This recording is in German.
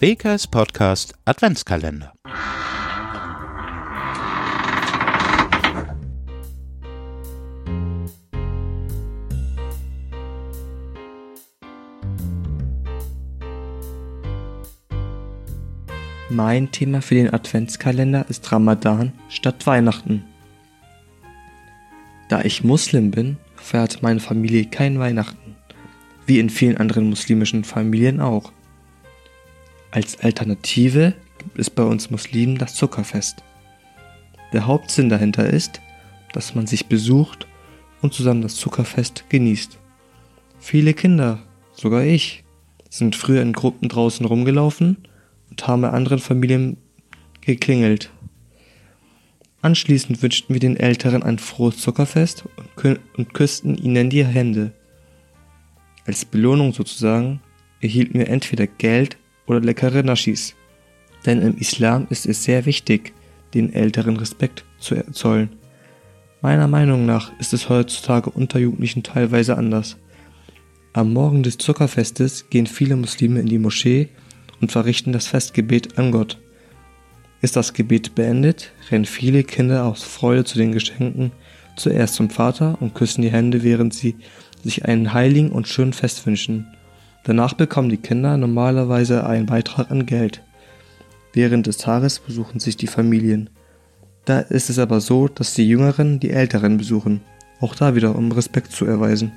Bakers Podcast Adventskalender. Mein Thema für den Adventskalender ist Ramadan statt Weihnachten. Da ich Muslim bin, feiert meine Familie kein Weihnachten, wie in vielen anderen muslimischen Familien auch. Als Alternative gibt es bei uns Muslimen das Zuckerfest. Der Hauptsinn dahinter ist, dass man sich besucht und zusammen das Zuckerfest genießt. Viele Kinder, sogar ich, sind früher in Gruppen draußen rumgelaufen und haben bei anderen Familien geklingelt. Anschließend wünschten wir den Älteren ein frohes Zuckerfest und, küssten ihnen die Hände. Als Belohnung sozusagen erhielten wir entweder Geld oder leckere Naschis. Denn im Islam ist es sehr wichtig, den Älteren Respekt zu erzollen. Meiner Meinung nach ist es heutzutage unter Jugendlichen teilweise anders. Am Morgen des Zuckerfestes gehen viele Muslime in die Moschee und verrichten das Festgebet an Gott. Ist das Gebet beendet, rennen viele Kinder aus Freude zu den Geschenken zuerst zum Vater und küssen die Hände, während sie sich einen heiligen und schönen Fest wünschen. Danach bekommen die Kinder normalerweise einen Beitrag an Geld. Während des Tages besuchen sich die Familien. Da ist es aber so, dass die Jüngeren die Älteren besuchen, auch da wieder um Respekt zu erweisen.